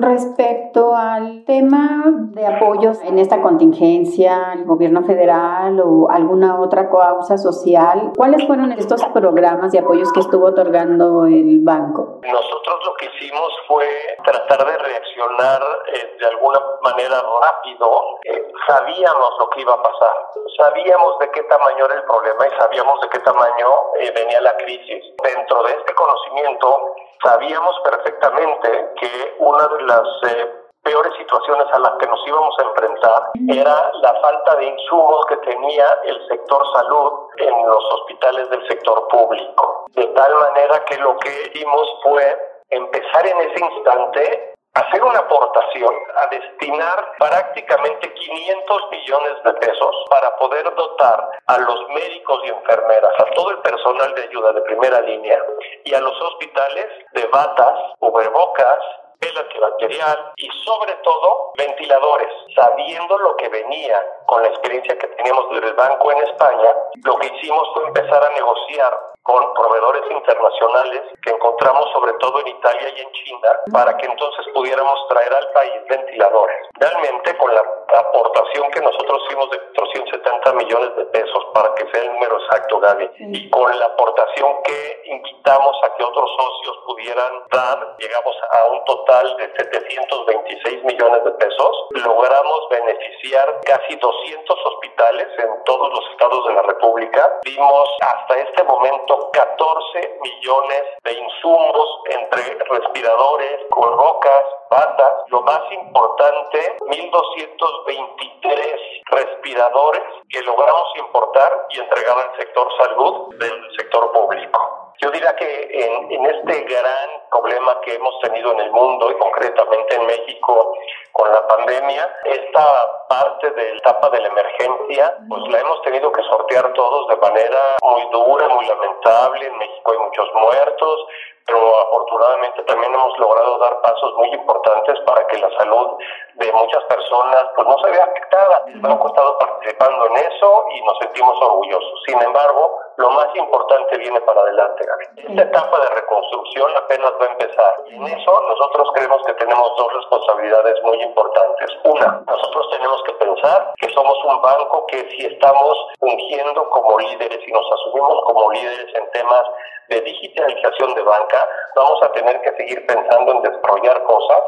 Respecto al tema de apoyos en esta contingencia, el gobierno federal o alguna otra causa social, ¿cuáles fueron estos programas de apoyos que estuvo otorgando el banco? Nosotros lo que hicimos fue tratar de reaccionar eh, de alguna manera rápido. Eh, sabíamos lo que iba a pasar, sabíamos de qué tamaño era el problema y sabíamos de qué tamaño eh, venía la crisis. Dentro de este conocimiento, sabíamos perfectamente que una de las eh, peores situaciones a las que nos íbamos a enfrentar era la falta de insumos que tenía el sector salud en los hospitales del sector público. De tal manera que lo que hicimos fue empezar en ese instante hacer una aportación, a destinar prácticamente 500 millones de pesos para poder dotar a los médicos y enfermeras, a todo el personal de ayuda de primera línea y a los hospitales de batas, cubrebocas, el antibacterial y sobre todo ventiladores. Sabiendo lo que venía con la experiencia que teníamos del banco en España, lo que hicimos fue empezar a negociar con proveedores internacionales que encontramos sobre todo en Italia y en China para que entonces pudiéramos traer al país ventiladores. Realmente con la aportación que nosotros hicimos de 470 millones de pesos para que sea el número exacto, Gaby, y con la aportación que invitamos a que otros socios pudieran dar, llegamos a un total de 726 millones de pesos, logramos beneficiar casi 200 hospitales en todos los estados de la República. Dimos hasta este momento 14 millones de insumos entre respiradores, rocas, batas, lo más importante, 1.223 respiradores que logramos importar y entregar al sector salud del sector público. Yo diría que en, este gran problema que hemos tenido en el mundo y concretamente en México con la pandemia, esta parte de la etapa de la emergencia, pues la hemos tenido que sortear todos de manera muy dura, muy lamentable. En México hay muchos muertos, pero afortunadamente también hemos logrado dar pasos muy importantes para que la salud de muchas personas pues no se vea afectada. Hemos estado participando en eso y nos sentimos orgullosos. Sin embargo, lo más importante viene para adelante. Esta etapa de reconstrucción apenas va a empezar. Y en eso nosotros creemos que tenemos dos responsabilidades muy importantes. Una, nosotros tenemos que pensar que somos un banco que si estamos fungiendo como líderes y nos asumimos como líderes en temas de digitalización de banca, vamos a tener que seguir pensando en desarrollar cosas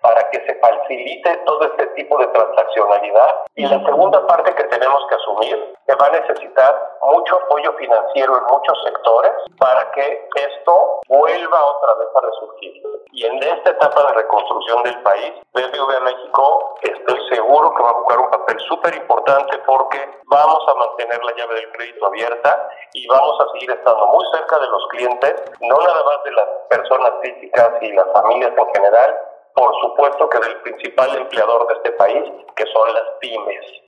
para que se facilite todo este tipo de transaccionalidad. Y la segunda parte que tenemos que asumir, que va a necesitar mucho apoyo financiero en muchos sectores para que esto vuelva otra vez a resurgir. Y en esta etapa de reconstrucción del país, BBVA México estoy seguro que va a jugar un papel súper importante porque vamos a mantener la llave del crédito abierta y vamos a seguir estando muy cerca de los clientes, no nada más de las personas físicas y las familias en general, por supuesto que del principal empleador de este país, que son las pymes.